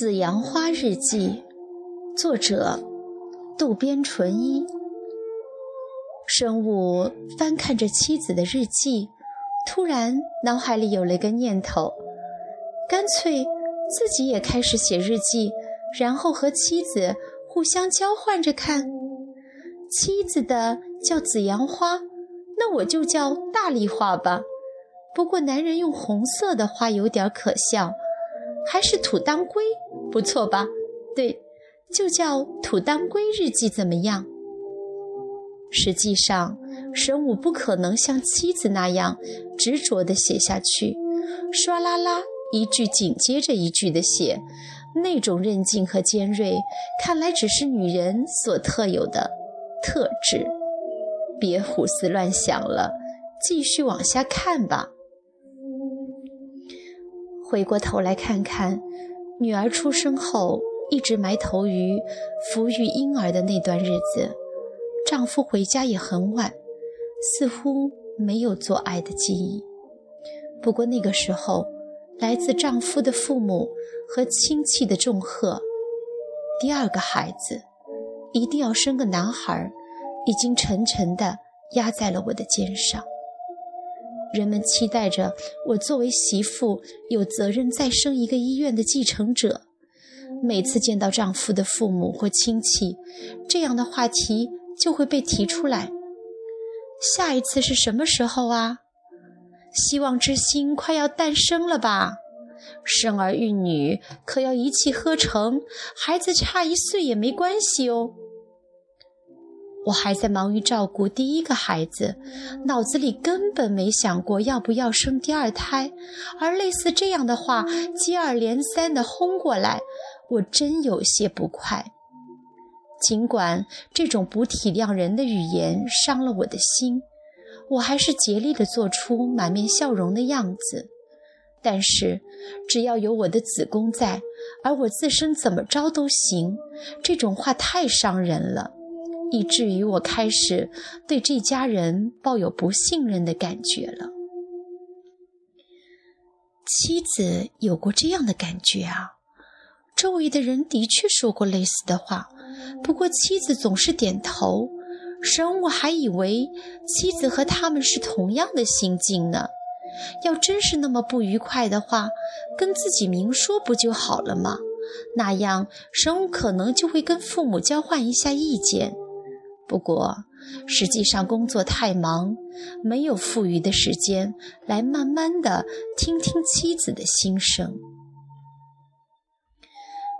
紫阳花日记，作者渡边淳一。生物翻看着妻子的日记，突然脑海里有了一个念头：干脆自己也开始写日记，然后和妻子互相交换着看。妻子的叫紫阳花，那我就叫大丽花吧。不过男人用红色的花有点可笑。还是土当归不错吧？对，就叫土当归日记怎么样？实际上，神武不可能像妻子那样执着地写下去，唰啦啦一句紧接着一句的写，那种韧劲和尖锐，看来只是女人所特有的特质。别胡思乱想了，继续往下看吧。回过头来看看，女儿出生后一直埋头于抚育婴儿的那段日子，丈夫回家也很晚，似乎没有做爱的记忆。不过那个时候，来自丈夫的父母和亲戚的重贺，第二个孩子一定要生个男孩，已经沉沉地压在了我的肩上。人们期待着我作为媳妇有责任再生一个医院的继承者。每次见到丈夫的父母或亲戚，这样的话题就会被提出来。下一次是什么时候啊？希望之星快要诞生了吧？生儿育女可要一气呵成，孩子差一岁也没关系哦。我还在忙于照顾第一个孩子，脑子里根本没想过要不要生第二胎，而类似这样的话接二连三地轰过来，我真有些不快。尽管这种不体谅人的语言伤了我的心，我还是竭力地做出满面笑容的样子。但是，只要有我的子宫在，而我自身怎么着都行，这种话太伤人了。以至于我开始对这家人抱有不信任的感觉了。妻子有过这样的感觉啊？周围的人的确说过类似的话，不过妻子总是点头。神武还以为妻子和他们是同样的心境呢。要真是那么不愉快的话，跟自己明说不就好了吗？那样神武可能就会跟父母交换一下意见。不过，实际上工作太忙，没有富余的时间来慢慢的听听妻子的心声。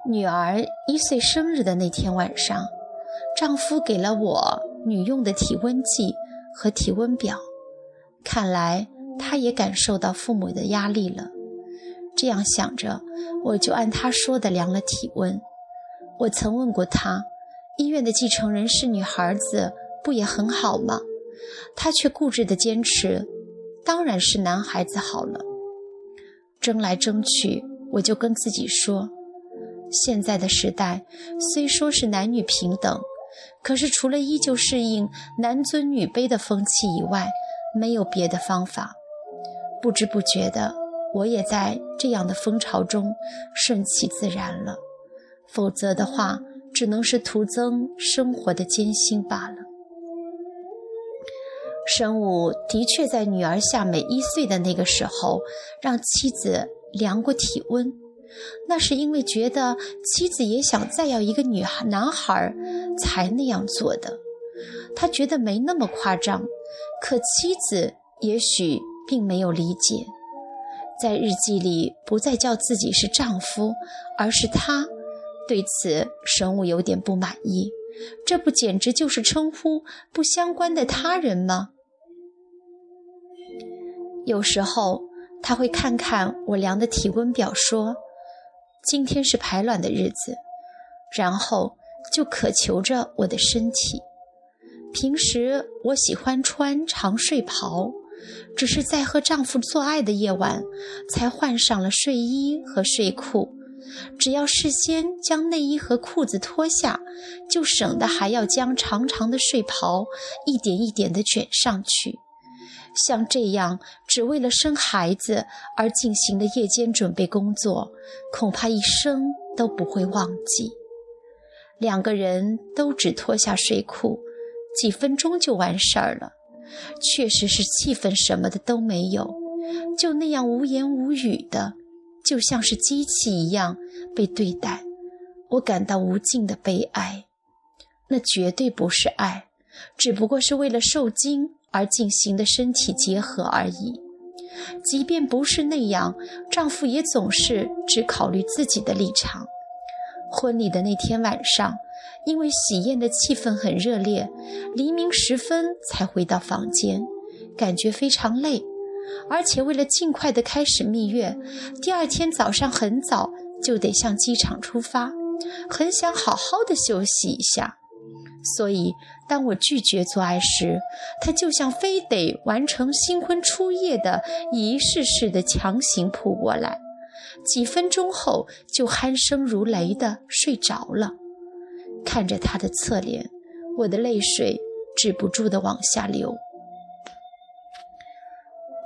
女儿一岁生日的那天晚上，丈夫给了我女用的体温计和体温表，看来他也感受到父母的压力了。这样想着，我就按他说的量了体温。我曾问过他。医院的继承人是女孩子，不也很好吗？他却固执地坚持，当然是男孩子好了。争来争去，我就跟自己说，现在的时代虽说是男女平等，可是除了依旧适应男尊女卑的风气以外，没有别的方法。不知不觉的，我也在这样的风潮中顺其自然了。否则的话。只能是徒增生活的艰辛罢了。神武的确在女儿夏美一岁的那个时候，让妻子量过体温，那是因为觉得妻子也想再要一个女孩男孩才那样做的。他觉得没那么夸张，可妻子也许并没有理解，在日记里不再叫自己是丈夫，而是他。对此，神武有点不满意。这不简直就是称呼不相关的他人吗？有时候他会看看我量的体温表，说：“今天是排卵的日子。”然后就渴求着我的身体。平时我喜欢穿长睡袍，只是在和丈夫做爱的夜晚才换上了睡衣和睡裤。只要事先将内衣和裤子脱下，就省得还要将长长的睡袍一点一点地卷上去。像这样只为了生孩子而进行的夜间准备工作，恐怕一生都不会忘记。两个人都只脱下睡裤，几分钟就完事儿了。确实是气氛什么的都没有，就那样无言无语的，就像是机器一样被对待。我感到无尽的悲哀。那绝对不是爱，只不过是为了受精而进行的身体结合而已。即便不是那样，丈夫也总是只考虑自己的立场。婚礼的那天晚上，因为喜宴的气氛很热烈，黎明时分才回到房间，感觉非常累。而且为了尽快的开始蜜月，第二天早上很早就得向机场出发，很想好好的休息一下。所以，当我拒绝做爱时，他就像非得完成新婚初夜的仪式似的强行扑过来，几分钟后就鼾声如雷的睡着了。看着他的侧脸，我的泪水止不住的往下流。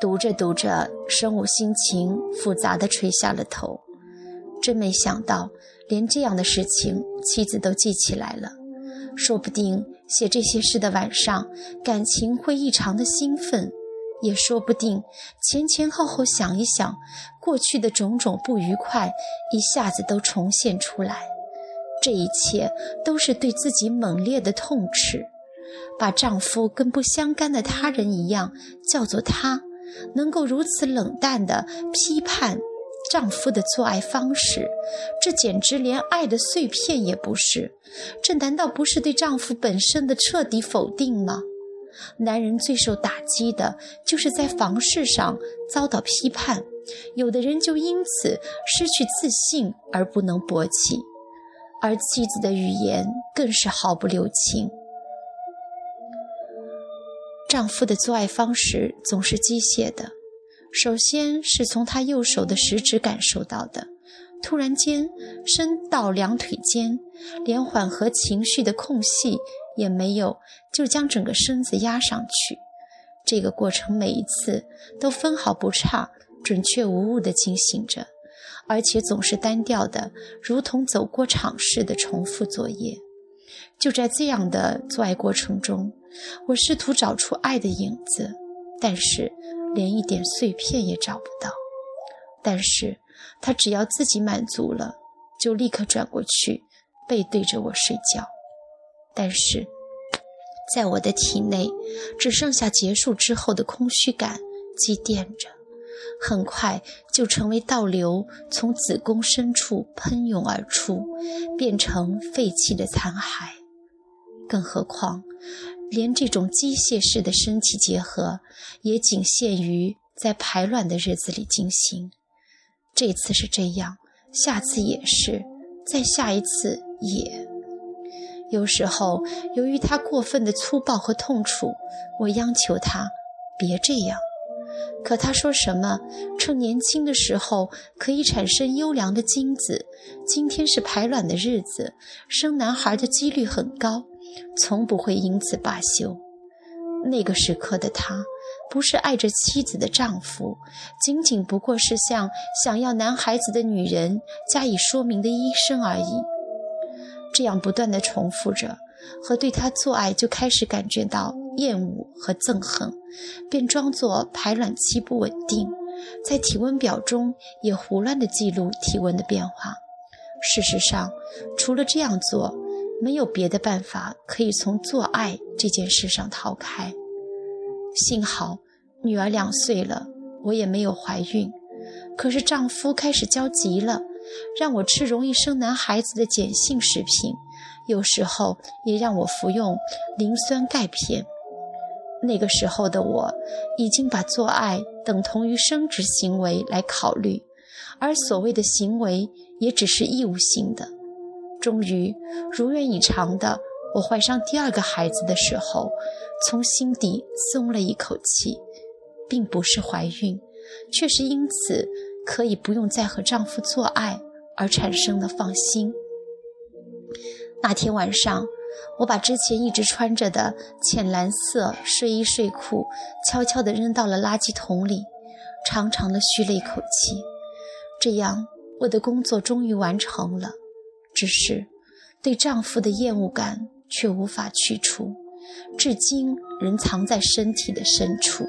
读着读着，生武心情复杂的垂下了头，真没想到，连这样的事情妻子都记起来了。说不定写这些诗的晚上，感情会异常的兴奋；也说不定前前后后想一想，过去的种种不愉快一下子都重现出来。这一切都是对自己猛烈的痛斥，把丈夫跟不相干的他人一样叫做他，能够如此冷淡地批判。丈夫的做爱方式，这简直连爱的碎片也不是。这难道不是对丈夫本身的彻底否定吗？男人最受打击的就是在房事上遭到批判，有的人就因此失去自信而不能勃起，而妻子的语言更是毫不留情。丈夫的做爱方式总是机械的。首先是从他右手的食指感受到的，突然间伸到两腿间，连缓和情绪的空隙也没有，就将整个身子压上去。这个过程每一次都分毫不差，准确无误地进行着，而且总是单调的，如同走过场似的重复作业。就在这样的做爱过程中，我试图找出爱的影子，但是。连一点碎片也找不到，但是他只要自己满足了，就立刻转过去，背对着我睡觉。但是，在我的体内，只剩下结束之后的空虚感积淀着，很快就成为倒流，从子宫深处喷涌而出，变成废弃的残骸。更何况。连这种机械式的身体结合，也仅限于在排卵的日子里进行。这次是这样，下次也是，再下一次也。有时候，由于他过分的粗暴和痛楚，我央求他别这样。可他说什么，趁年轻的时候可以产生优良的精子，今天是排卵的日子，生男孩的几率很高。从不会因此罢休。那个时刻的他，不是爱着妻子的丈夫，仅仅不过是向想要男孩子的女人加以说明的医生而已。这样不断的重复着，和对他做爱就开始感觉到厌恶和憎恨，便装作排卵期不稳定，在体温表中也胡乱的记录体温的变化。事实上，除了这样做。没有别的办法可以从做爱这件事上逃开。幸好女儿两岁了，我也没有怀孕。可是丈夫开始焦急了，让我吃容易生男孩子的碱性食品，有时候也让我服用磷酸钙片。那个时候的我，已经把做爱等同于生殖行为来考虑，而所谓的行为也只是义务性的。终于如愿以偿的，我怀上第二个孩子的时候，从心底松了一口气，并不是怀孕，却是因此可以不用再和丈夫做爱而产生的放心。那天晚上，我把之前一直穿着的浅蓝色睡衣睡裤悄悄地扔到了垃圾桶里，长长的吁了一口气，这样我的工作终于完成了。只是，对丈夫的厌恶感却无法去除，至今仍藏在身体的深处。